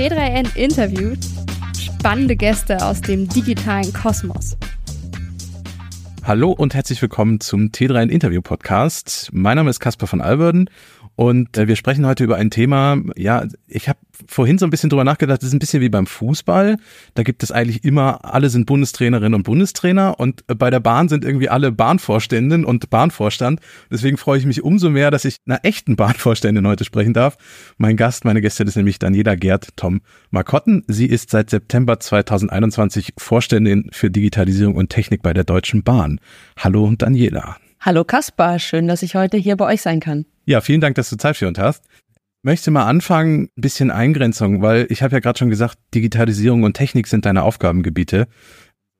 T3N interviewt spannende Gäste aus dem digitalen Kosmos. Hallo und herzlich willkommen zum T3N Interview Podcast. Mein Name ist Caspar von Alverden und äh, wir sprechen heute über ein Thema, ja, ich habe vorhin so ein bisschen drüber nachgedacht, das ist ein bisschen wie beim Fußball. Da gibt es eigentlich immer, alle sind Bundestrainerinnen und Bundestrainer und bei der Bahn sind irgendwie alle Bahnvorständen und Bahnvorstand. Deswegen freue ich mich umso mehr, dass ich einer echten Bahnvorständin heute sprechen darf. Mein Gast, meine Gästin ist nämlich Daniela Gerd Tom Markotten. Sie ist seit September 2021 Vorständin für Digitalisierung und Technik bei der Deutschen Bahn. Hallo Daniela. Hallo Kaspar, schön, dass ich heute hier bei euch sein kann. Ja, vielen Dank, dass du Zeit für uns hast. Möchte mal anfangen, ein bisschen Eingrenzung, weil ich habe ja gerade schon gesagt, Digitalisierung und Technik sind deine Aufgabengebiete.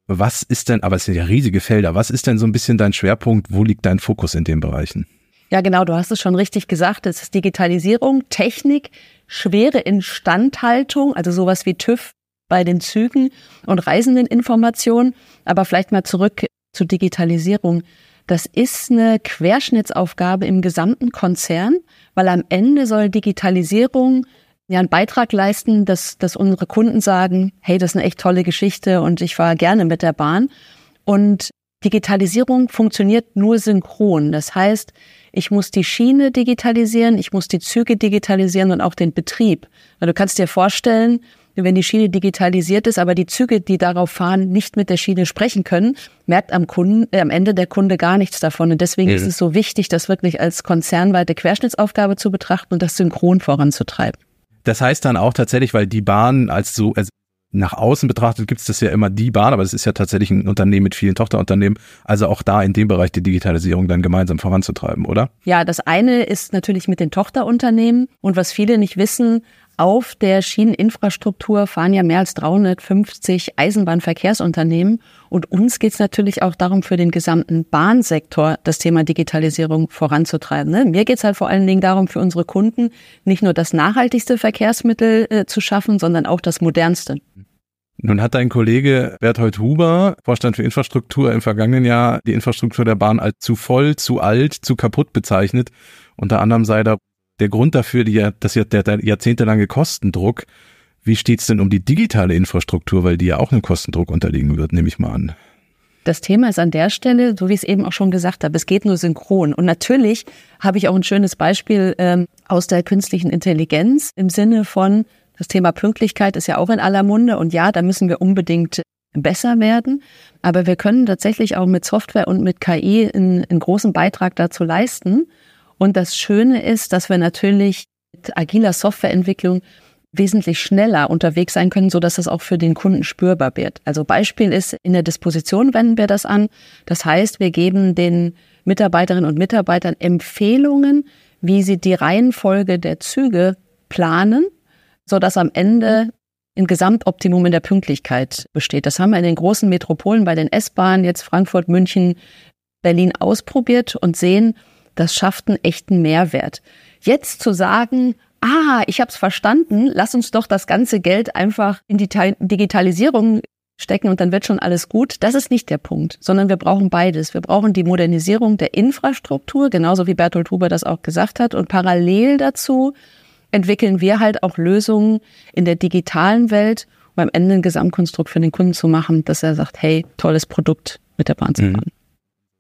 Was ist denn, aber es sind ja riesige Felder, was ist denn so ein bisschen dein Schwerpunkt? Wo liegt dein Fokus in den Bereichen? Ja, genau, du hast es schon richtig gesagt. Es ist Digitalisierung, Technik, schwere Instandhaltung, also sowas wie TÜV bei den Zügen und Reisendeninformationen. Aber vielleicht mal zurück zur Digitalisierung. Das ist eine Querschnittsaufgabe im gesamten Konzern, weil am Ende soll Digitalisierung ja einen Beitrag leisten, dass, dass unsere Kunden sagen, hey, das ist eine echt tolle Geschichte und ich fahre gerne mit der Bahn. Und Digitalisierung funktioniert nur synchron. Das heißt, ich muss die Schiene digitalisieren, ich muss die Züge digitalisieren und auch den Betrieb. Du kannst dir vorstellen, wenn die Schiene digitalisiert ist, aber die Züge, die darauf fahren, nicht mit der Schiene sprechen können, merkt am Kunden, äh, am Ende der Kunde gar nichts davon. Und deswegen mhm. ist es so wichtig, das wirklich als konzernweite Querschnittsaufgabe zu betrachten und das synchron voranzutreiben. Das heißt dann auch tatsächlich, weil die Bahn als so, also nach außen betrachtet gibt es das ja immer die Bahn, aber es ist ja tatsächlich ein Unternehmen mit vielen Tochterunternehmen. Also auch da in dem Bereich die Digitalisierung dann gemeinsam voranzutreiben, oder? Ja, das eine ist natürlich mit den Tochterunternehmen. Und was viele nicht wissen, auf der Schieneninfrastruktur fahren ja mehr als 350 Eisenbahnverkehrsunternehmen. Und uns geht es natürlich auch darum, für den gesamten Bahnsektor das Thema Digitalisierung voranzutreiben. Ne? Mir geht es halt vor allen Dingen darum, für unsere Kunden nicht nur das nachhaltigste Verkehrsmittel äh, zu schaffen, sondern auch das modernste. Nun hat dein Kollege Berthold Huber, Vorstand für Infrastruktur, im vergangenen Jahr die Infrastruktur der Bahn als zu voll, zu alt, zu kaputt bezeichnet. Unter anderem sei da der Grund dafür, die, das, der, der jahrzehntelange Kostendruck. Wie steht's denn um die digitale Infrastruktur, weil die ja auch einem Kostendruck unterliegen wird, nehme ich mal an. Das Thema ist an der Stelle, so wie ich es eben auch schon gesagt habe, es geht nur synchron. Und natürlich habe ich auch ein schönes Beispiel ähm, aus der künstlichen Intelligenz im Sinne von, das Thema Pünktlichkeit ist ja auch in aller Munde und ja, da müssen wir unbedingt besser werden. Aber wir können tatsächlich auch mit Software und mit KI einen, einen großen Beitrag dazu leisten. Und das Schöne ist, dass wir natürlich mit agiler Softwareentwicklung wesentlich schneller unterwegs sein können, so dass das auch für den Kunden spürbar wird. Also Beispiel ist, in der Disposition wenden wir das an. Das heißt, wir geben den Mitarbeiterinnen und Mitarbeitern Empfehlungen, wie sie die Reihenfolge der Züge planen, so dass am Ende ein Gesamtoptimum in der Pünktlichkeit besteht. Das haben wir in den großen Metropolen bei den S-Bahnen, jetzt Frankfurt, München, Berlin ausprobiert und sehen, das schafft einen echten Mehrwert. Jetzt zu sagen, ah, ich habe es verstanden, lass uns doch das ganze Geld einfach in die Digitalisierung stecken und dann wird schon alles gut. Das ist nicht der Punkt, sondern wir brauchen beides. Wir brauchen die Modernisierung der Infrastruktur, genauso wie Bertolt Huber das auch gesagt hat. Und parallel dazu entwickeln wir halt auch Lösungen in der digitalen Welt, um am Ende ein Gesamtkonstrukt für den Kunden zu machen, dass er sagt, hey, tolles Produkt mit der Bahn zu mhm. fahren.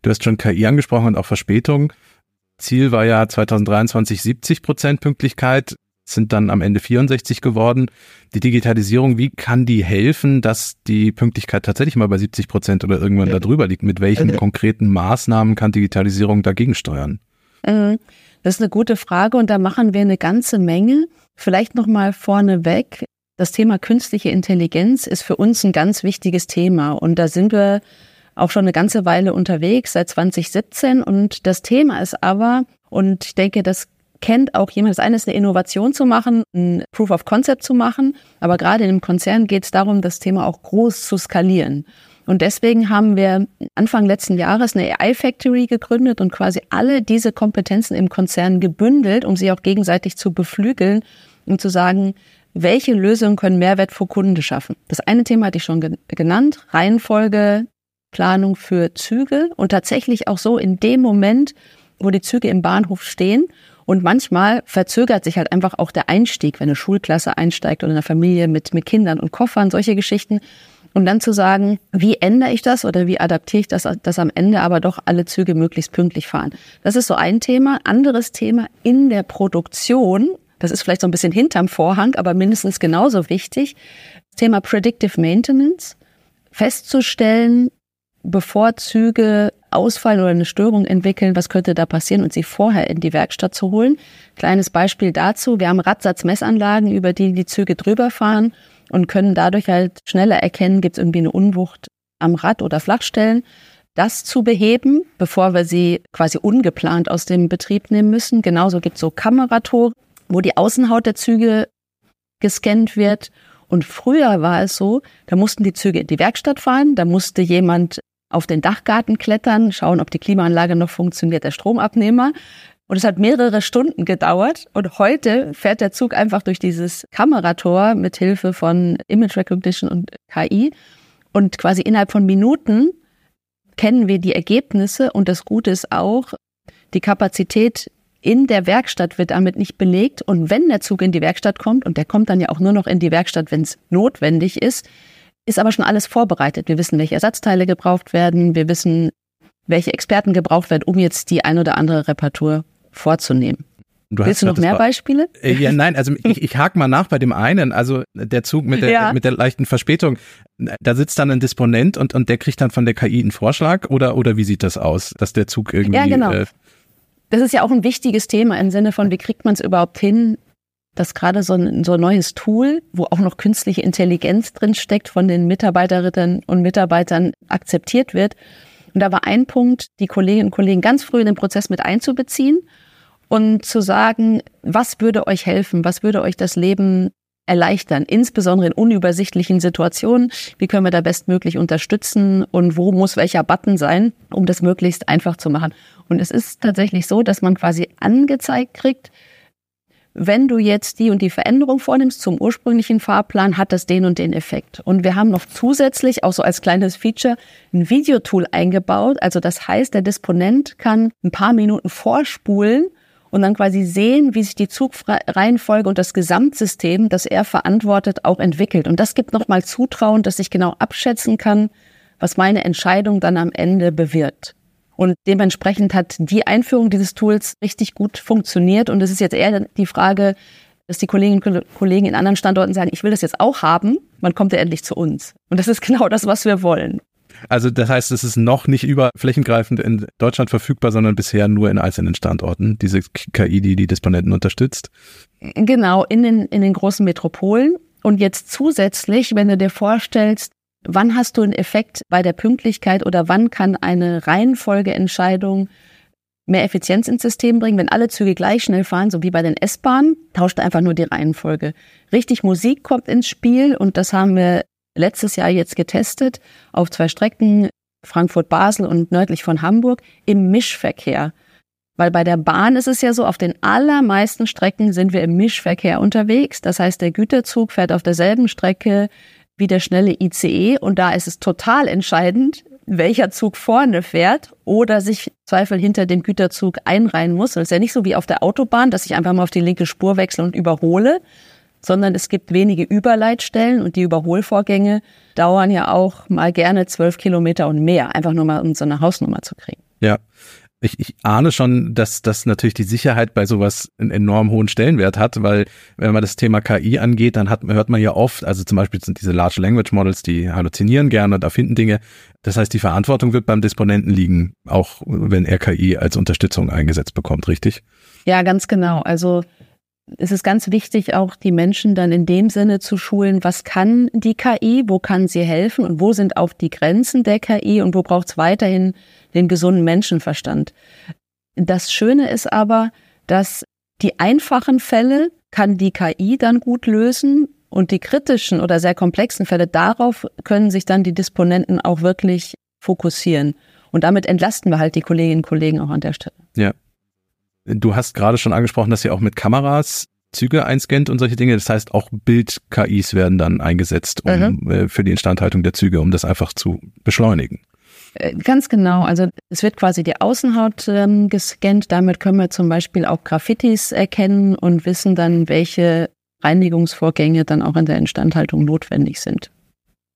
Du hast schon KI angesprochen und auch Verspätung. Ziel war ja 2023 70 Prozent Pünktlichkeit, sind dann am Ende 64 geworden. Die Digitalisierung, wie kann die helfen, dass die Pünktlichkeit tatsächlich mal bei 70 Prozent oder irgendwann ja. darüber liegt? Mit welchen konkreten Maßnahmen kann Digitalisierung dagegen steuern? Mhm. Das ist eine gute Frage und da machen wir eine ganze Menge. Vielleicht noch mal vorneweg. Das Thema künstliche Intelligenz ist für uns ein ganz wichtiges Thema und da sind wir auch schon eine ganze Weile unterwegs, seit 2017. Und das Thema ist aber, und ich denke, das kennt auch jemand. Das eine ist eine Innovation zu machen, ein Proof of Concept zu machen. Aber gerade in einem Konzern geht es darum, das Thema auch groß zu skalieren. Und deswegen haben wir Anfang letzten Jahres eine AI Factory gegründet und quasi alle diese Kompetenzen im Konzern gebündelt, um sie auch gegenseitig zu beflügeln, um zu sagen, welche Lösungen können Mehrwert für Kunden schaffen. Das eine Thema hatte ich schon genannt, Reihenfolge, Planung für Züge und tatsächlich auch so in dem Moment, wo die Züge im Bahnhof stehen Und manchmal verzögert sich halt einfach auch der Einstieg, wenn eine Schulklasse einsteigt oder eine Familie mit, mit Kindern und Koffern, solche Geschichten. Und dann zu sagen, wie ändere ich das oder wie adaptiere ich das, dass am Ende aber doch alle Züge möglichst pünktlich fahren. Das ist so ein Thema. Anderes Thema in der Produktion. Das ist vielleicht so ein bisschen hinterm Vorhang, aber mindestens genauso wichtig. Das Thema Predictive Maintenance. Festzustellen, bevor Züge ausfallen oder eine Störung entwickeln, was könnte da passieren und sie vorher in die Werkstatt zu holen. Kleines Beispiel dazu. Wir haben Radsatzmessanlagen, über die die Züge drüber fahren und können dadurch halt schneller erkennen, gibt es irgendwie eine Unwucht am Rad oder Flachstellen. Das zu beheben, bevor wir sie quasi ungeplant aus dem Betrieb nehmen müssen. Genauso gibt es so Kameratore, wo die Außenhaut der Züge gescannt wird. Und früher war es so, da mussten die Züge in die Werkstatt fahren, da musste jemand auf den Dachgarten klettern, schauen, ob die Klimaanlage noch funktioniert, der Stromabnehmer. Und es hat mehrere Stunden gedauert. Und heute fährt der Zug einfach durch dieses Kamerator mit Hilfe von Image Recognition und KI. Und quasi innerhalb von Minuten kennen wir die Ergebnisse. Und das Gute ist auch, die Kapazität in der Werkstatt wird damit nicht belegt. Und wenn der Zug in die Werkstatt kommt, und der kommt dann ja auch nur noch in die Werkstatt, wenn es notwendig ist, ist aber schon alles vorbereitet. Wir wissen, welche Ersatzteile gebraucht werden. Wir wissen, welche Experten gebraucht werden, um jetzt die ein oder andere Reparatur vorzunehmen. Du Willst du noch mehr Beispiele? Äh, ja, nein, also ich, ich hake mal nach bei dem einen, also der Zug mit der, ja. mit der leichten Verspätung. Da sitzt dann ein Disponent und, und der kriegt dann von der KI einen Vorschlag oder, oder wie sieht das aus, dass der Zug irgendwie. Ja, genau. Äh, das ist ja auch ein wichtiges Thema im Sinne von, wie kriegt man es überhaupt hin, dass gerade so ein, so ein neues Tool, wo auch noch künstliche Intelligenz drin steckt, von den Mitarbeiterinnen und Mitarbeitern akzeptiert wird. Und da war ein Punkt, die Kolleginnen und Kollegen ganz früh in den Prozess mit einzubeziehen und zu sagen, was würde euch helfen, was würde euch das Leben erleichtern, insbesondere in unübersichtlichen Situationen. Wie können wir da bestmöglich unterstützen und wo muss welcher Button sein, um das möglichst einfach zu machen? Und es ist tatsächlich so, dass man quasi angezeigt kriegt, wenn du jetzt die und die Veränderung vornimmst zum ursprünglichen Fahrplan, hat das den und den Effekt. Und wir haben noch zusätzlich, auch so als kleines Feature, ein Videotool eingebaut. Also das heißt, der Disponent kann ein paar Minuten vorspulen und dann quasi sehen, wie sich die Zugreihenfolge und das Gesamtsystem, das er verantwortet, auch entwickelt. Und das gibt nochmal Zutrauen, dass ich genau abschätzen kann, was meine Entscheidung dann am Ende bewirkt. Und dementsprechend hat die Einführung dieses Tools richtig gut funktioniert. Und es ist jetzt eher die Frage, dass die Kolleginnen und Kollegen in anderen Standorten sagen, ich will das jetzt auch haben, wann kommt er endlich zu uns? Und das ist genau das, was wir wollen. Also das heißt, es ist noch nicht überflächengreifend in Deutschland verfügbar, sondern bisher nur in einzelnen Standorten, diese KI, die die Disponenten unterstützt. Genau, in den, in den großen Metropolen. Und jetzt zusätzlich, wenn du dir vorstellst, wann hast du einen Effekt bei der Pünktlichkeit oder wann kann eine Reihenfolgeentscheidung mehr Effizienz ins System bringen. Wenn alle Züge gleich schnell fahren, so wie bei den S-Bahnen, tauscht einfach nur die Reihenfolge. Richtig Musik kommt ins Spiel und das haben wir letztes Jahr jetzt getestet auf zwei Strecken, Frankfurt-Basel und nördlich von Hamburg, im Mischverkehr. Weil bei der Bahn ist es ja so, auf den allermeisten Strecken sind wir im Mischverkehr unterwegs. Das heißt, der Güterzug fährt auf derselben Strecke wie der schnelle ICE und da ist es total entscheidend, welcher Zug vorne fährt oder sich Zweifel hinter dem Güterzug einreihen muss. Es ist ja nicht so wie auf der Autobahn, dass ich einfach mal auf die linke Spur wechsle und überhole, sondern es gibt wenige Überleitstellen und die Überholvorgänge dauern ja auch mal gerne zwölf Kilometer und mehr, einfach nur mal um so eine Hausnummer zu kriegen. Ja. Ich, ich ahne schon, dass das natürlich die Sicherheit bei sowas einen enorm hohen Stellenwert hat, weil wenn man das Thema KI angeht, dann hat, hört man ja oft, also zum Beispiel sind diese Large Language Models, die halluzinieren gerne und erfinden Dinge. Das heißt, die Verantwortung wird beim Disponenten liegen, auch wenn er KI als Unterstützung eingesetzt bekommt, richtig? Ja, ganz genau. Also es ist ganz wichtig, auch die Menschen dann in dem Sinne zu schulen, was kann die KI, wo kann sie helfen und wo sind auch die Grenzen der KI und wo braucht es weiterhin den gesunden Menschenverstand. Das Schöne ist aber, dass die einfachen Fälle kann die KI dann gut lösen und die kritischen oder sehr komplexen Fälle, darauf können sich dann die Disponenten auch wirklich fokussieren. Und damit entlasten wir halt die Kolleginnen und Kollegen auch an der Stelle. Ja, Du hast gerade schon angesprochen, dass ihr auch mit Kameras Züge einscannt und solche Dinge. Das heißt, auch Bild-KIs werden dann eingesetzt um, mhm. äh, für die Instandhaltung der Züge, um das einfach zu beschleunigen. Äh, ganz genau. Also es wird quasi die Außenhaut ähm, gescannt. Damit können wir zum Beispiel auch Graffitis erkennen und wissen dann, welche Reinigungsvorgänge dann auch in der Instandhaltung notwendig sind.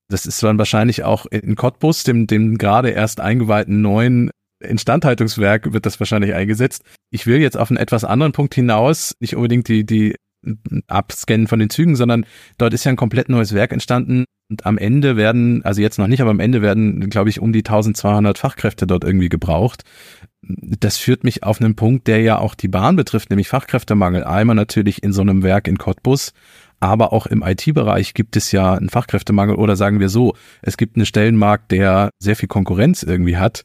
Das ist dann wahrscheinlich auch in Cottbus, dem, dem gerade erst eingeweihten neuen Instandhaltungswerk, wird das wahrscheinlich eingesetzt. Ich will jetzt auf einen etwas anderen Punkt hinaus, nicht unbedingt die, die Abscannen von den Zügen, sondern dort ist ja ein komplett neues Werk entstanden und am Ende werden, also jetzt noch nicht, aber am Ende werden, glaube ich, um die 1200 Fachkräfte dort irgendwie gebraucht. Das führt mich auf einen Punkt, der ja auch die Bahn betrifft, nämlich Fachkräftemangel. Einmal natürlich in so einem Werk in Cottbus, aber auch im IT-Bereich gibt es ja einen Fachkräftemangel oder sagen wir so, es gibt einen Stellenmarkt, der sehr viel Konkurrenz irgendwie hat.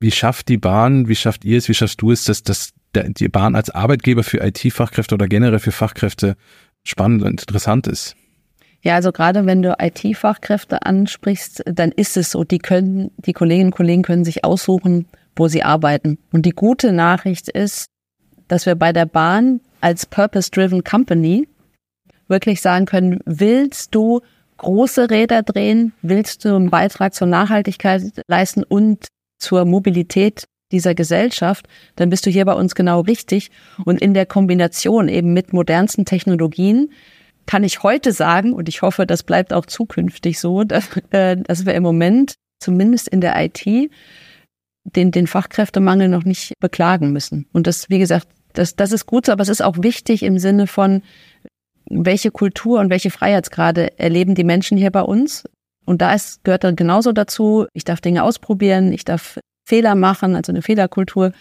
Wie schafft die Bahn, wie schafft ihr es, wie schaffst du es, dass, dass die Bahn als Arbeitgeber für IT-Fachkräfte oder generell für Fachkräfte spannend und interessant ist? Ja, also gerade wenn du IT-Fachkräfte ansprichst, dann ist es so, die können, die Kolleginnen und Kollegen können sich aussuchen, wo sie arbeiten. Und die gute Nachricht ist, dass wir bei der Bahn als Purpose-Driven Company wirklich sagen können, willst du große Räder drehen, willst du einen Beitrag zur Nachhaltigkeit leisten und zur Mobilität dieser Gesellschaft, dann bist du hier bei uns genau richtig. Und in der Kombination eben mit modernsten Technologien kann ich heute sagen, und ich hoffe, das bleibt auch zukünftig so, dass, äh, dass wir im Moment zumindest in der IT den, den Fachkräftemangel noch nicht beklagen müssen. Und das, wie gesagt, das, das ist gut so, aber es ist auch wichtig im Sinne von, welche Kultur und welche Freiheitsgrade erleben die Menschen hier bei uns. Und da ist, gehört dann genauso dazu, ich darf Dinge ausprobieren, ich darf Fehler machen, also eine Fehlerkultur.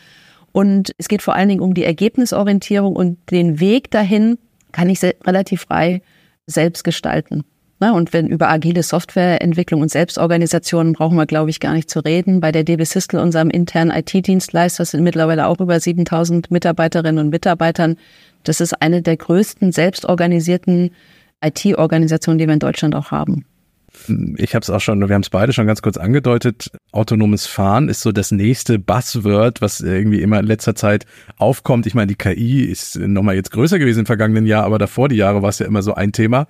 Und es geht vor allen Dingen um die Ergebnisorientierung und den Weg dahin kann ich relativ frei selbst gestalten. Und wenn über agile Softwareentwicklung und Selbstorganisation brauchen wir, glaube ich, gar nicht zu reden. Bei der DB Systel, unserem internen IT-Dienstleister, sind mittlerweile auch über 7000 Mitarbeiterinnen und Mitarbeitern. Das ist eine der größten selbstorganisierten IT-Organisationen, die wir in Deutschland auch haben ich habe es auch schon, wir haben es beide schon ganz kurz angedeutet, autonomes Fahren ist so das nächste Buzzword, was irgendwie immer in letzter Zeit aufkommt. Ich meine, die KI ist nochmal jetzt größer gewesen im vergangenen Jahr, aber davor die Jahre war es ja immer so ein Thema.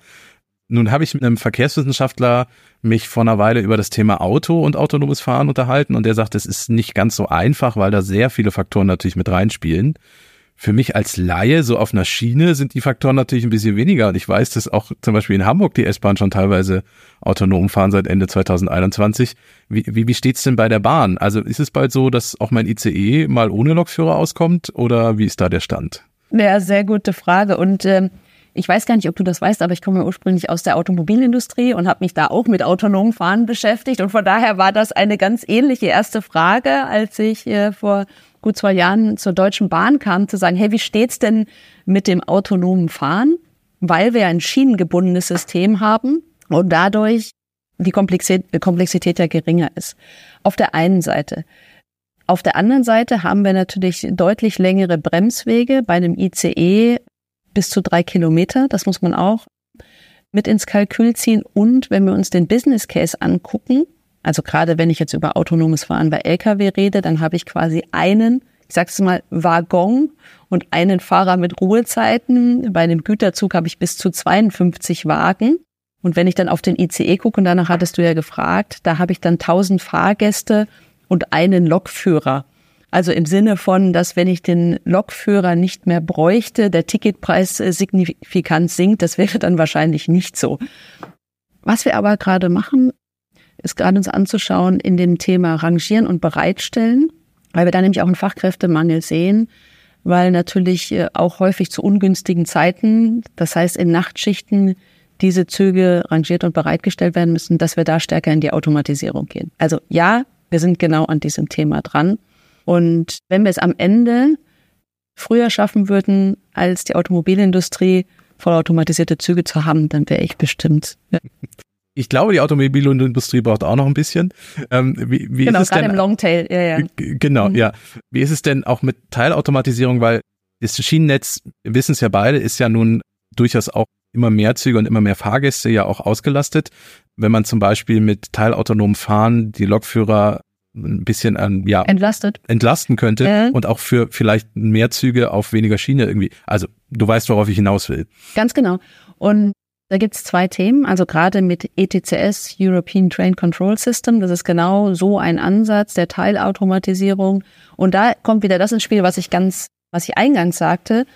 Nun habe ich mit einem Verkehrswissenschaftler mich vor einer Weile über das Thema Auto und autonomes Fahren unterhalten und der sagt, es ist nicht ganz so einfach, weil da sehr viele Faktoren natürlich mit reinspielen für mich als Laie, so auf einer Schiene, sind die Faktoren natürlich ein bisschen weniger. Und ich weiß, dass auch zum Beispiel in Hamburg die S-Bahn schon teilweise autonom fahren seit Ende 2021. Wie, wie, wie steht's denn bei der Bahn? Also ist es bald so, dass auch mein ICE mal ohne Lokführer auskommt oder wie ist da der Stand? Ja, sehr gute Frage. Und ähm, ich weiß gar nicht, ob du das weißt, aber ich komme ursprünglich aus der Automobilindustrie und habe mich da auch mit autonomem Fahren beschäftigt. Und von daher war das eine ganz ähnliche erste Frage, als ich äh, vor gut zwei Jahren zur Deutschen Bahn kam, zu sagen, hey, wie steht's denn mit dem autonomen Fahren? Weil wir ein schienengebundenes System haben und dadurch die Komplexität, Komplexität ja geringer ist. Auf der einen Seite. Auf der anderen Seite haben wir natürlich deutlich längere Bremswege bei einem ICE bis zu drei Kilometer. Das muss man auch mit ins Kalkül ziehen. Und wenn wir uns den Business Case angucken, also gerade wenn ich jetzt über autonomes Fahren bei Lkw rede, dann habe ich quasi einen, ich sage es mal, Waggon und einen Fahrer mit Ruhezeiten. Bei einem Güterzug habe ich bis zu 52 Wagen. Und wenn ich dann auf den ICE gucke, und danach hattest du ja gefragt, da habe ich dann 1000 Fahrgäste und einen Lokführer. Also im Sinne von, dass wenn ich den Lokführer nicht mehr bräuchte, der Ticketpreis signifikant sinkt, das wäre dann wahrscheinlich nicht so. Was wir aber gerade machen, ist gerade uns anzuschauen in dem Thema Rangieren und Bereitstellen, weil wir da nämlich auch einen Fachkräftemangel sehen, weil natürlich äh, auch häufig zu ungünstigen Zeiten, das heißt in Nachtschichten, diese Züge rangiert und bereitgestellt werden müssen, dass wir da stärker in die Automatisierung gehen. Also ja, wir sind genau an diesem Thema dran. Und wenn wir es am Ende früher schaffen würden, als die Automobilindustrie vollautomatisierte Züge zu haben, dann wäre ich bestimmt. Ich glaube, die Automobilindustrie braucht auch noch ein bisschen. Ähm, wie, wie genau, ist es gerade denn, im Longtail, ja, ja. Genau, mhm. ja. Wie ist es denn auch mit Teilautomatisierung? Weil das Schienennetz, wir wissen es ja beide, ist ja nun durchaus auch immer mehr Züge und immer mehr Fahrgäste ja auch ausgelastet. Wenn man zum Beispiel mit teilautonomem Fahren die Lokführer ein bisschen an, ja, entlastet entlasten könnte äh. und auch für vielleicht mehr Züge auf weniger Schiene irgendwie. Also du weißt, worauf ich hinaus will. Ganz genau. Und Da gibt's zwei Themen, also gerade mit ETCS, European Train Control System, das ist genau so ein Ansatz der Teilautomatisierung. Und da kommt wieder das ins Spiel, was ich ganz, was ich eingangs sagte.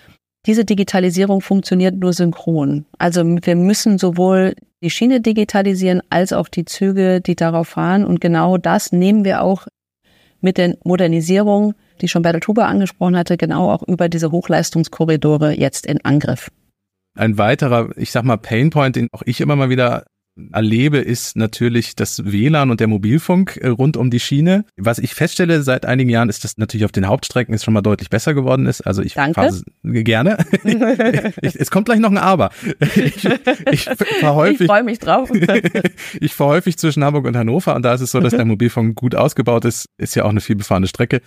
Diese Digitalisierung funktioniert nur synchron. Also wir müssen sowohl die Schiene digitalisieren als auch die Züge, die darauf fahren. Und genau das nehmen wir auch mit der Modernisierung, die schon Bertel Tuber angesprochen hatte, genau auch über diese Hochleistungskorridore jetzt in Angriff. Ein weiterer, ich sag mal, Painpoint, den auch ich immer mal wieder erlebe, ist natürlich das WLAN und der Mobilfunk äh, rund um die Schiene. Was ich feststelle seit einigen Jahren ist, dass natürlich auf den Hauptstrecken es schon mal deutlich besser geworden ist. Also ich fahre gerne. ich, es kommt gleich noch ein Aber. Ich, ich fahre häufig. Freue mich drauf. ich fahre häufig zwischen Hamburg und Hannover und da ist es so, dass der Mobilfunk gut ausgebaut ist. Ist ja auch eine vielbefahrene Strecke.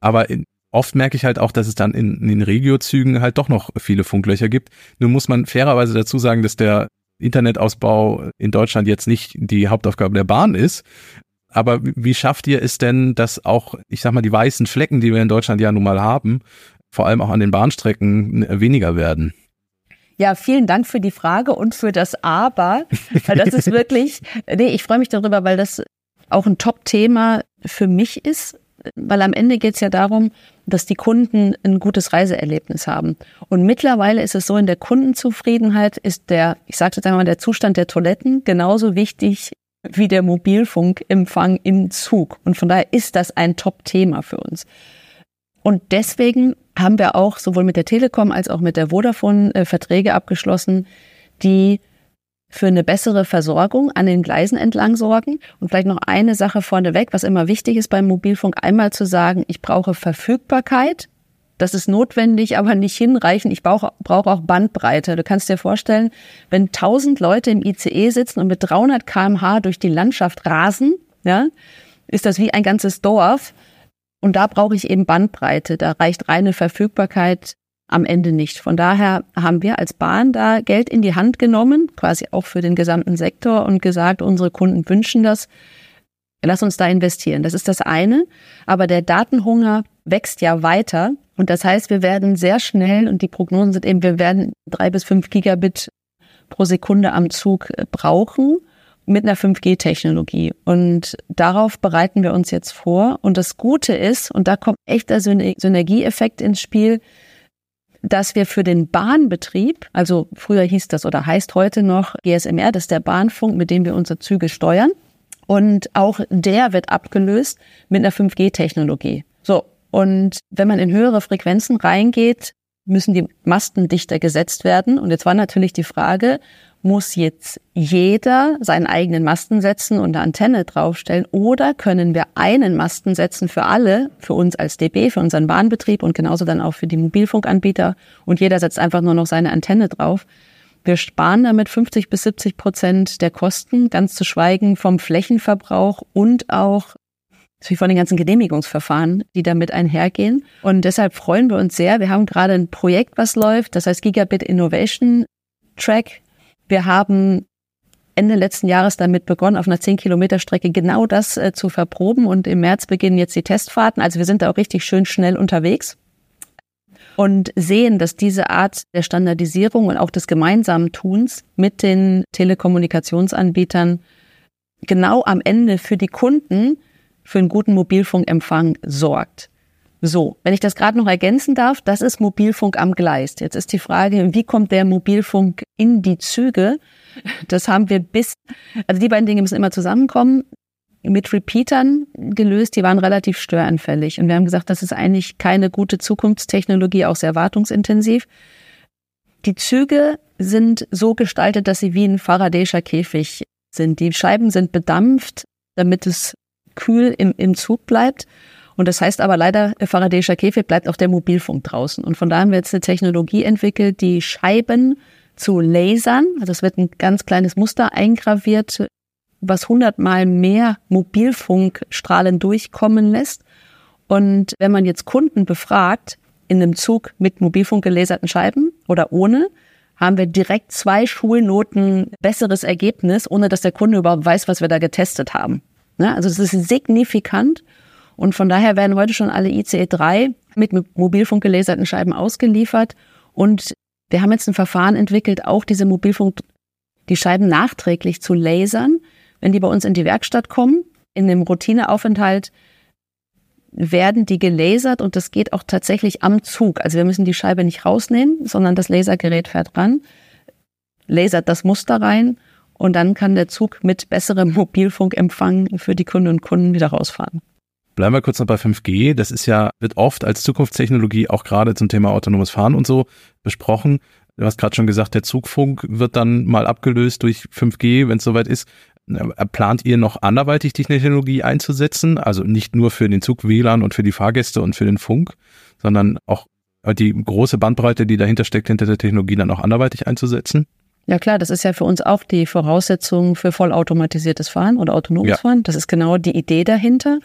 Aber in, oft merke ich halt auch, dass es dann in, in den Regiozügen halt doch noch viele Funklöcher gibt. Nun muss man fairerweise dazu sagen, dass der Internetausbau in Deutschland jetzt nicht die Hauptaufgabe der Bahn ist. Aber wie schafft ihr es denn, dass auch, ich sag mal, die weißen Flecken, die wir in Deutschland ja nun mal haben, vor allem auch an den Bahnstrecken weniger werden? Ja, vielen Dank für die Frage und für das Aber. Weil das ist wirklich, nee, ich freue mich darüber, weil das auch ein Top-Thema für mich ist weil am Ende geht es ja darum, dass die Kunden ein gutes Reiseerlebnis haben. Und mittlerweile ist es so, in der Kundenzufriedenheit ist der, ich sage jetzt einmal, der Zustand der Toiletten genauso wichtig wie der Mobilfunkempfang im Zug. Und von daher ist das ein Top-Thema für uns. Und deswegen haben wir auch sowohl mit der Telekom als auch mit der Vodafone äh, Verträge abgeschlossen, die für eine bessere Versorgung an den Gleisen entlang sorgen. Und vielleicht noch eine Sache vorneweg, was immer wichtig ist beim Mobilfunk, einmal zu sagen, ich brauche Verfügbarkeit. Das ist notwendig, aber nicht hinreichend. Ich brauche, brauche auch Bandbreite. Du kannst dir vorstellen, wenn 1000 Leute im ICE sitzen und mit 300 kmh durch die Landschaft rasen, ja, ist das wie ein ganzes Dorf. Und da brauche ich eben Bandbreite. Da reicht reine Verfügbarkeit am Ende nicht. Von daher haben wir als Bahn da Geld in die Hand genommen, quasi auch für den gesamten Sektor und gesagt, unsere Kunden wünschen das. Lass uns da investieren. Das ist das eine. Aber der Datenhunger wächst ja weiter. Und das heißt, wir werden sehr schnell, und die Prognosen sind eben, wir werden drei bis fünf Gigabit pro Sekunde am Zug brauchen mit einer 5G-Technologie. Und darauf bereiten wir uns jetzt vor. Und das Gute ist, und da kommt echt der Synergieeffekt ins Spiel, dass wir für den Bahnbetrieb, also früher hieß das oder heißt heute noch GSMR, das ist der Bahnfunk, mit dem wir unsere Züge steuern. Und auch der wird abgelöst mit einer 5G-Technologie. So. Und wenn man in höhere Frequenzen reingeht, müssen die Masten dichter gesetzt werden. Und jetzt war natürlich die Frage, muss jetzt jeder seinen eigenen Masten setzen und eine Antenne draufstellen oder können wir einen Masten setzen für alle, für uns als DB, für unseren Bahnbetrieb und genauso dann auch für die Mobilfunkanbieter und jeder setzt einfach nur noch seine Antenne drauf. Wir sparen damit 50 bis 70 Prozent der Kosten, ganz zu schweigen vom Flächenverbrauch und auch von den ganzen Genehmigungsverfahren, die damit einhergehen. Und deshalb freuen wir uns sehr. Wir haben gerade ein Projekt, was läuft, das heißt Gigabit Innovation Track. Wir haben Ende letzten Jahres damit begonnen, auf einer 10 Kilometer Strecke genau das äh, zu verproben und im März beginnen jetzt die Testfahrten. Also wir sind da auch richtig schön schnell unterwegs und sehen, dass diese Art der Standardisierung und auch des gemeinsamen Tuns mit den Telekommunikationsanbietern genau am Ende für die Kunden für einen guten Mobilfunkempfang sorgt. So, wenn ich das gerade noch ergänzen darf, das ist Mobilfunk am Gleis. Jetzt ist die Frage, wie kommt der Mobilfunk in die Züge? Das haben wir bis, also die beiden Dinge müssen immer zusammenkommen. Mit Repeatern gelöst, die waren relativ störanfällig. Und wir haben gesagt, das ist eigentlich keine gute Zukunftstechnologie, auch sehr wartungsintensiv. Die Züge sind so gestaltet, dass sie wie ein Faraday'scher Käfig sind. Die Scheiben sind bedampft, damit es kühl im, im Zug bleibt. Und das heißt aber leider, Faraday'scher Käfig bleibt auch der Mobilfunk draußen. Und von da haben wir jetzt eine Technologie entwickelt, die Scheiben zu lasern. Also es wird ein ganz kleines Muster eingraviert, was hundertmal mehr Mobilfunkstrahlen durchkommen lässt. Und wenn man jetzt Kunden befragt, in einem Zug mit Mobilfunk gelaserten Scheiben oder ohne, haben wir direkt zwei Schulnoten besseres Ergebnis, ohne dass der Kunde überhaupt weiß, was wir da getestet haben. Also es ist signifikant. Und von daher werden heute schon alle ICE 3 mit Mobilfunk gelaserten Scheiben ausgeliefert. Und wir haben jetzt ein Verfahren entwickelt, auch diese Mobilfunk die Scheiben nachträglich zu lasern, wenn die bei uns in die Werkstatt kommen. In dem Routineaufenthalt werden die gelasert und das geht auch tatsächlich am Zug. Also wir müssen die Scheibe nicht rausnehmen, sondern das Lasergerät fährt ran, lasert das Muster rein und dann kann der Zug mit besserem Mobilfunkempfang für die Kundinnen und Kunden wieder rausfahren. Bleiben wir kurz noch bei 5G. Das ist ja, wird oft als Zukunftstechnologie auch gerade zum Thema autonomes Fahren und so besprochen. Du hast gerade schon gesagt, der Zugfunk wird dann mal abgelöst durch 5G, wenn es soweit ist. Äh, plant ihr noch anderweitig die Technologie einzusetzen? Also nicht nur für den Zug WLAN und für die Fahrgäste und für den Funk, sondern auch die große Bandbreite, die dahinter steckt, hinter der Technologie dann auch anderweitig einzusetzen? Ja klar, das ist ja für uns auch die Voraussetzung für vollautomatisiertes Fahren oder autonomes ja. Fahren. Das ist genau die Idee dahinter.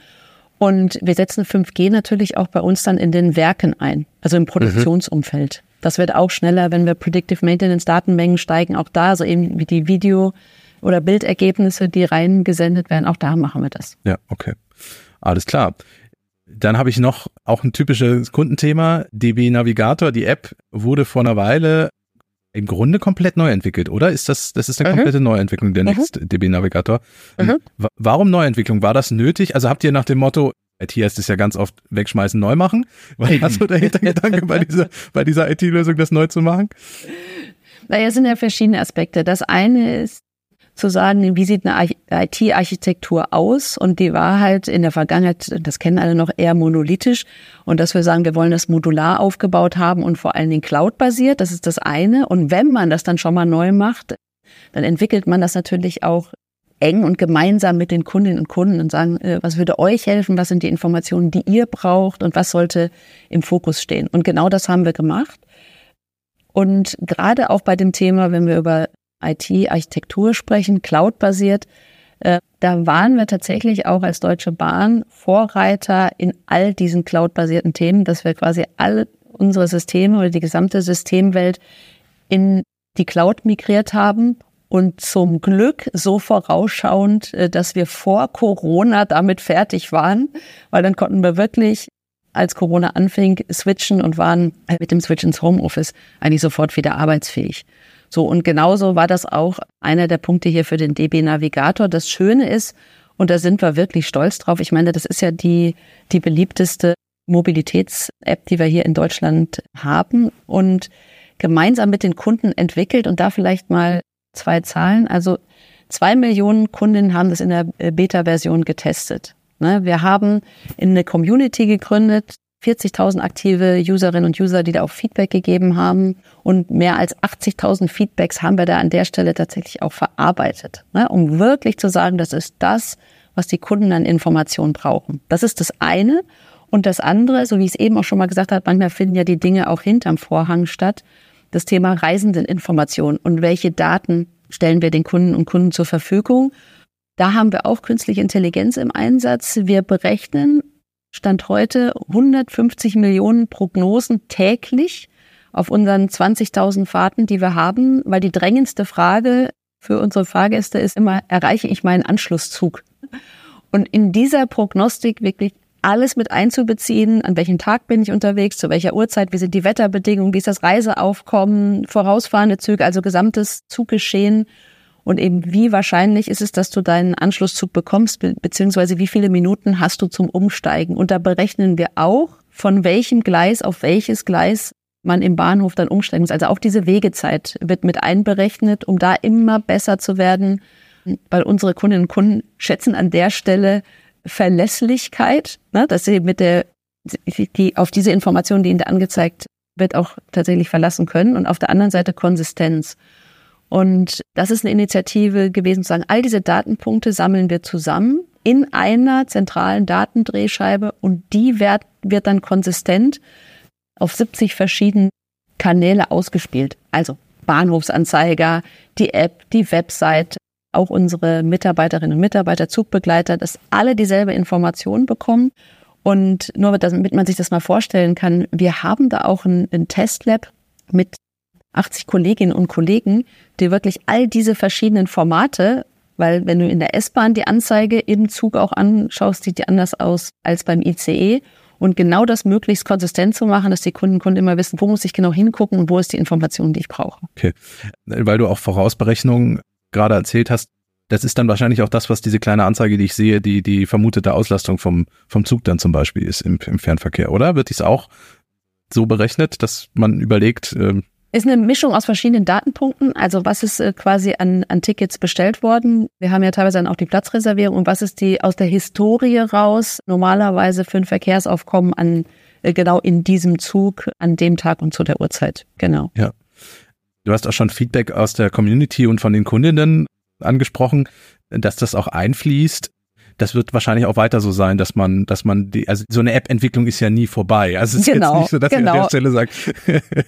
Und wir setzen 5G natürlich auch bei uns dann in den Werken ein, also im mhm. Produktionsumfeld. Mhm. Das wird auch schneller, wenn wir Predictive Maintenance Datenmengen steigen, auch da, so eben wie die Video- oder Bildergebnisse, die reingesendet werden, auch da machen wir das. Ja, okay. Alles klar. Dann habe ich noch auch ein typisches Kundenthema. DB Navigator, die App wurde vor einer Weile im Grunde komplett neu entwickelt, oder? Ist das, das ist eine mhm. komplette Neuentwicklung der mhm. Next DB Navigator. Mhm. Warum Neuentwicklung? War das nötig? Also habt ihr nach dem Motto, IT heißt es ja ganz oft wegschmeißen, neu machen? War das so der Hintergedanke bei dieser, bei dieser IT-Lösung, das neu zu machen? Naja, es sind ja verschiedene Aspekte. Das eine ist, zu sagen, wie sieht eine IT-Architektur aus? Und die war halt in der Vergangenheit, das kennen alle noch, eher monolithisch. Und dass wir sagen, wir wollen das modular aufgebaut haben und vor allen Dingen Cloud-basiert, das ist das eine. Und wenn man das dann schon mal neu macht, dann entwickelt man das natürlich auch eng und gemeinsam mit den Kundinnen und Kunden und sagen, äh, was würde euch helfen, was sind die Informationen, die ihr braucht und was sollte im Fokus stehen. Und genau das haben wir gemacht. Und gerade auch bei dem Thema, wenn wir über IT-Architektur sprechen, Cloud-basiert, äh, da waren wir tatsächlich auch als Deutsche Bahn Vorreiter in all diesen Cloud-basierten Themen, dass wir quasi alle unsere Systeme oder die gesamte Systemwelt in die Cloud migriert haben und zum Glück so vorausschauend, äh, dass wir vor Corona damit fertig waren, weil dann konnten wir wirklich als Corona anfing, switchen und waren mit dem Switch ins Homeoffice eigentlich sofort wieder arbeitsfähig. So, und genauso war das auch einer der Punkte hier für den DB Navigator. Das Schöne ist, und da sind wir wirklich stolz drauf, ich meine, das ist ja die, die beliebteste Mobilitäts-App, die wir hier in Deutschland haben und gemeinsam mit den Kunden entwickelt und da vielleicht mal zwei Zahlen. Also zwei Millionen Kundinnen haben das in der Beta-Version getestet. Ne, wir haben in eine Community gegründet, 40.000 aktive Userinnen und User, die da auch Feedback gegeben haben. Und mehr als 80.000 Feedbacks haben wir da an der Stelle tatsächlich auch verarbeitet, ne, um wirklich zu sagen, das ist das, was die Kunden an Informationen brauchen. Das ist das eine. Und das andere, so wie ich es eben auch schon mal gesagt habe, manchmal finden ja die Dinge auch hinterm Vorhang statt. Das Thema Reisendeninformation und welche Daten stellen wir den Kunden und Kunden zur Verfügung. Da haben wir auch künstliche Intelligenz im Einsatz. Wir berechnen Stand heute 150 Millionen Prognosen täglich auf unseren 20.000 Fahrten, die wir haben, weil die drängendste Frage für unsere Fahrgäste ist immer, erreiche ich meinen Anschlusszug? Und in dieser Prognostik wirklich alles mit einzubeziehen, an welchem Tag bin ich unterwegs, zu welcher Uhrzeit, wie sind die Wetterbedingungen, wie ist das Reiseaufkommen, vorausfahrende Züge, also gesamtes Zuggeschehen und eben wie wahrscheinlich ist es, dass du deinen Anschlusszug bekommst, be beziehungsweise wie viele Minuten hast du zum Umsteigen. Und da berechnen wir auch, von welchem Gleis auf welches Gleis man im Bahnhof dann umsteigen muss. Also auch diese Wegezeit wird mit einberechnet, um da immer besser zu werden, weil unsere Kundinnen und Kunden schätzen an der Stelle Verlässlichkeit, ne, dass sie mit der, die, auf diese Informationen, die ihnen da angezeigt wird, auch tatsächlich verlassen können und auf der anderen Seite Konsistenz. Und das ist eine Initiative gewesen, zu sagen, all diese Datenpunkte sammeln wir zusammen in einer zentralen Datendrehscheibe und die wird, wird dann konsistent auf 70 verschiedene Kanäle ausgespielt. Also Bahnhofsanzeiger, die App, die Website, auch unsere Mitarbeiterinnen und Mitarbeiter, Zugbegleiter, dass alle dieselbe Information bekommen. Und nur damit man sich das mal vorstellen kann, wir haben da auch ein, ein Testlab mit 80 Kolleginnen und Kollegen, die wirklich all diese verschiedenen Formate, weil wenn du in der S-Bahn die Anzeige im Zug auch anschaust, sieht die anders aus als beim ICE. Und genau das möglichst konsistent zu machen, dass die Kunden und Kunden immer wissen, wo muss ich genau hingucken und wo ist die Information, die ich brauche. Okay, weil du auch Vorausberechnungen gerade erzählt hast, das ist dann wahrscheinlich auch das, was diese kleine Anzeige, die ich sehe, die, die vermutete Auslastung vom, vom Zug dann zum Beispiel ist im, im Fernverkehr, oder? Wird dies auch so berechnet, dass man überlegt, ähm, ist eine Mischung aus verschiedenen Datenpunkten. Also was ist äh, quasi an, an Tickets bestellt worden? Wir haben ja teilweise dann auch die Platzreservierung. Und was ist die aus der Historie raus normalerweise für ein Verkehrsaufkommen an äh, genau in diesem Zug an dem Tag und zu der Uhrzeit? Genau. Ja. Du hast auch schon Feedback aus der Community und von den Kundinnen angesprochen, dass das auch einfließt das wird wahrscheinlich auch weiter so sein, dass man, dass man die, also so eine App-Entwicklung ist ja nie vorbei. Also es ist genau, jetzt nicht so, dass genau. ihr an der Stelle sagt.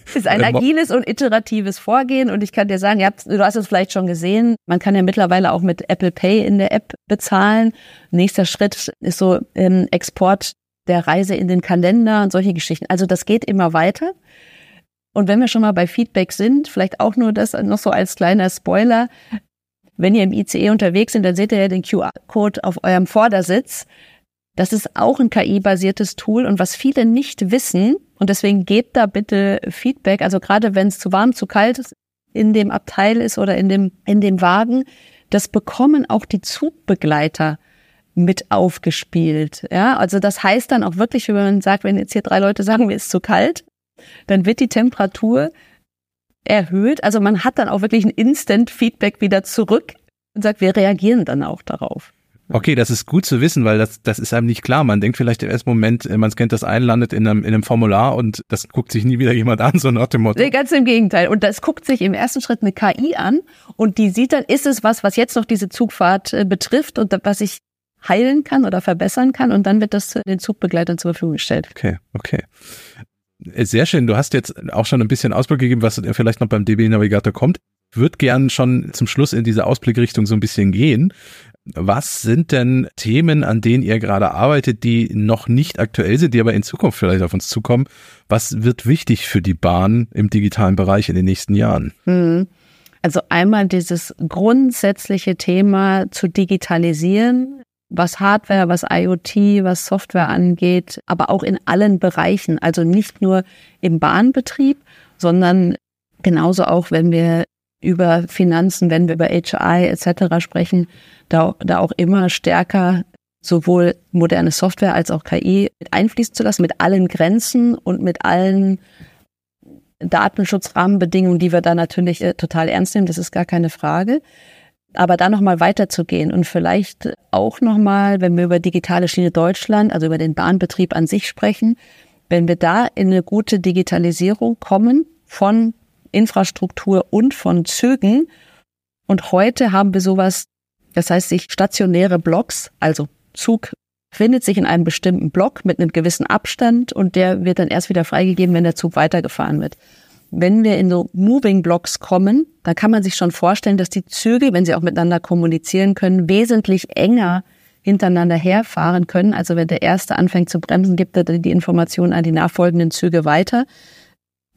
es ist ein agiles und iteratives Vorgehen und ich kann dir sagen, habt, du hast es vielleicht schon gesehen, man kann ja mittlerweile auch mit Apple Pay in der App bezahlen. Nächster Schritt ist so ähm, Export der Reise in den Kalender und solche Geschichten. Also das geht immer weiter. Und wenn wir schon mal bei Feedback sind, vielleicht auch nur das noch so als kleiner Spoiler. Wenn ihr im ICE unterwegs seid, dann seht ihr ja den QR-Code auf eurem Vordersitz. Das ist auch ein KI-basiertes Tool und was viele nicht wissen, und deswegen gebt da bitte Feedback, also gerade wenn es zu warm, zu kalt in dem Abteil ist oder in dem, in dem Wagen, das bekommen auch die Zugbegleiter mit aufgespielt. Ja, also das heißt dann auch wirklich, wenn man sagt, wenn jetzt hier drei Leute sagen, mir ist zu kalt, dann wird die Temperatur erhöht. Also man hat dann auch wirklich ein Instant-Feedback wieder zurück und sagt, wir reagieren dann auch darauf. Okay, das ist gut zu wissen, weil das, das ist einem nicht klar. Man denkt vielleicht im ersten Moment, äh, man scannt das ein, landet in einem, in einem Formular und das guckt sich nie wieder jemand an, so nach dem Motto. Nee, ganz im Gegenteil. Und das guckt sich im ersten Schritt eine KI an und die sieht dann, ist es was, was jetzt noch diese Zugfahrt äh, betrifft und was ich heilen kann oder verbessern kann und dann wird das den Zugbegleitern zur Verfügung gestellt. Okay, okay. Sehr schön. Du hast jetzt auch schon ein bisschen Ausblick gegeben, was vielleicht noch beim DB Navigator kommt. Würde gern schon zum Schluss in diese Ausblickrichtung so ein bisschen gehen. Was sind denn Themen, an denen ihr gerade arbeitet, die noch nicht aktuell sind, die aber in Zukunft vielleicht auf uns zukommen? Was wird wichtig für die Bahn im digitalen Bereich in den nächsten Jahren? Hm. Also einmal dieses grundsätzliche Thema zu digitalisieren, was Hardware, was IoT, was Software angeht, aber auch in allen Bereichen. Also nicht nur im Bahnbetrieb, sondern genauso auch, wenn wir über Finanzen, wenn wir über HI etc. sprechen, da, da auch immer stärker sowohl moderne Software als auch KI mit einfließen zu lassen, mit allen Grenzen und mit allen Datenschutzrahmenbedingungen, die wir da natürlich äh, total ernst nehmen, das ist gar keine Frage. Aber da nochmal weiterzugehen und vielleicht auch nochmal, wenn wir über digitale Schiene Deutschland, also über den Bahnbetrieb an sich sprechen, wenn wir da in eine gute Digitalisierung kommen von Infrastruktur und von Zügen. Und heute haben wir sowas, das heißt sich stationäre Blocks, also Zug findet sich in einem bestimmten Block mit einem gewissen Abstand und der wird dann erst wieder freigegeben, wenn der Zug weitergefahren wird. Wenn wir in so Moving Blocks kommen, dann kann man sich schon vorstellen, dass die Züge, wenn sie auch miteinander kommunizieren können, wesentlich enger hintereinander herfahren können. Also wenn der erste anfängt zu bremsen, gibt er die Information an die nachfolgenden Züge weiter.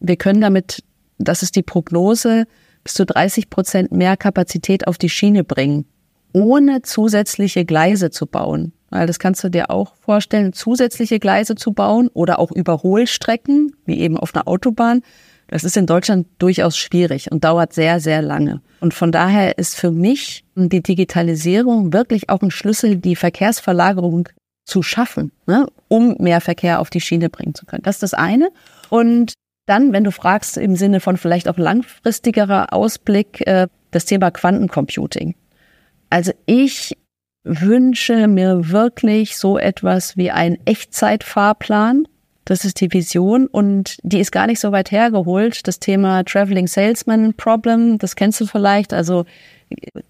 Wir können damit, das ist die Prognose, bis zu 30 Prozent mehr Kapazität auf die Schiene bringen, ohne zusätzliche Gleise zu bauen. Weil das kannst du dir auch vorstellen, zusätzliche Gleise zu bauen oder auch Überholstrecken, wie eben auf einer Autobahn. Das ist in Deutschland durchaus schwierig und dauert sehr, sehr lange. Und von daher ist für mich die Digitalisierung wirklich auch ein Schlüssel, die Verkehrsverlagerung zu schaffen, ne, um mehr Verkehr auf die Schiene bringen zu können. Das ist das eine. Und dann, wenn du fragst im Sinne von vielleicht auch langfristigerer Ausblick, äh, das Thema Quantencomputing. Also ich wünsche mir wirklich so etwas wie ein Echtzeitfahrplan, das ist die Vision und die ist gar nicht so weit hergeholt. Das Thema Traveling Salesman Problem, das kennst du vielleicht. Also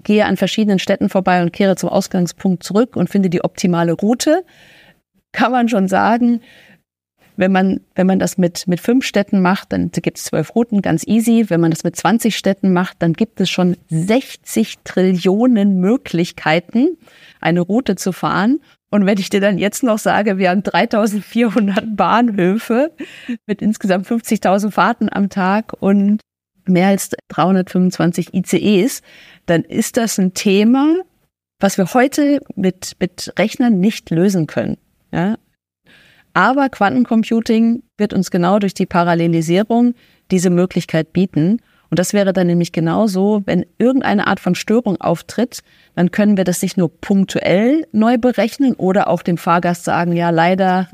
gehe an verschiedenen Städten vorbei und kehre zum Ausgangspunkt zurück und finde die optimale Route. Kann man schon sagen, wenn man, wenn man das mit, mit fünf Städten macht, dann gibt es zwölf Routen, ganz easy. Wenn man das mit 20 Städten macht, dann gibt es schon 60 Trillionen Möglichkeiten, eine Route zu fahren. Und wenn ich dir dann jetzt noch sage, wir haben 3400 Bahnhöfe mit insgesamt 50.000 Fahrten am Tag und mehr als 325 ICEs, dann ist das ein Thema, was wir heute mit, mit Rechnern nicht lösen können. Ja? Aber Quantencomputing wird uns genau durch die Parallelisierung diese Möglichkeit bieten. Und das wäre dann nämlich genauso, wenn irgendeine Art von Störung auftritt, dann können wir das nicht nur punktuell neu berechnen oder auch dem Fahrgast sagen, ja, leider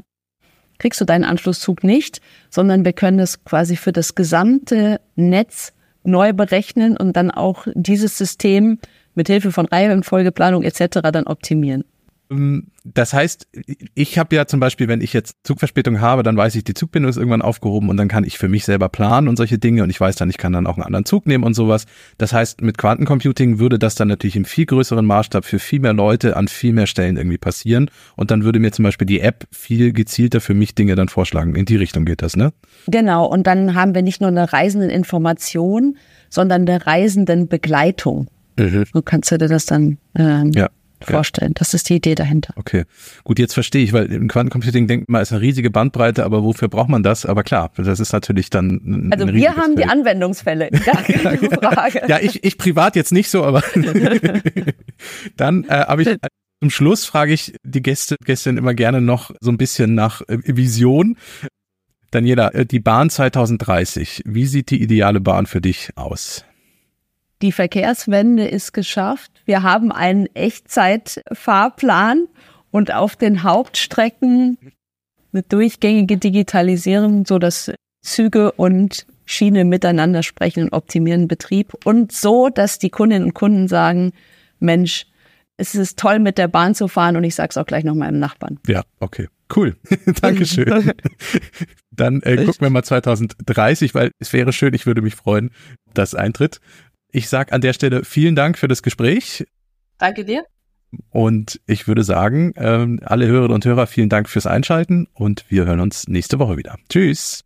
kriegst du deinen Anschlusszug nicht, sondern wir können das quasi für das gesamte Netz neu berechnen und dann auch dieses System mit Hilfe von Reihenfolgeplanung etc. dann optimieren. Ähm, das heißt, ich habe ja zum Beispiel, wenn ich jetzt Zugverspätung habe, dann weiß ich, die Zugbindung ist irgendwann aufgehoben und dann kann ich für mich selber planen und solche Dinge und ich weiß dann, ich kann dann auch einen anderen Zug nehmen und sowas. Das heißt, mit Quantencomputing würde das dann natürlich im viel größeren Maßstab für viel mehr Leute an viel mehr Stellen irgendwie passieren und dann würde mir zum Beispiel die App viel gezielter für mich Dinge dann vorschlagen. In die Richtung geht das, ne? Genau. Und dann haben wir nicht nur eine Reisendeninformation, sondern eine Reisendenbegleitung. Mhm. Du kannst dir das dann ähm, ja vorstellen. Das ist die Idee dahinter. Okay, gut, jetzt verstehe ich, weil im Quantencomputing denkt man, ist eine riesige Bandbreite, aber wofür braucht man das? Aber klar, das ist natürlich dann ein Also wir haben Feld. die Anwendungsfälle, gar keine Frage. ja, ich, ich privat jetzt nicht so, aber dann äh, habe ich zum Schluss frage ich die Gäste, Gästin immer gerne noch so ein bisschen nach äh, Vision. Daniela, äh, die Bahn 2030, wie sieht die ideale Bahn für dich aus? Die Verkehrswende ist geschafft. Wir haben einen Echtzeitfahrplan und auf den Hauptstrecken eine durchgängige Digitalisierung, so dass Züge und Schiene miteinander sprechen und optimieren Betrieb und so, dass die Kundinnen und Kunden sagen, Mensch, es ist toll mit der Bahn zu fahren und ich sag's auch gleich noch meinem Nachbarn. Ja, okay. Cool. Dankeschön. Dann äh, gucken wir mal 2030, weil es wäre schön, ich würde mich freuen, dass eintritt. Ich sage an der Stelle vielen Dank für das Gespräch. Danke dir. Und ich würde sagen, ähm, alle Hörerinnen und Hörer, vielen Dank fürs Einschalten und wir hören uns nächste Woche wieder. Tschüss.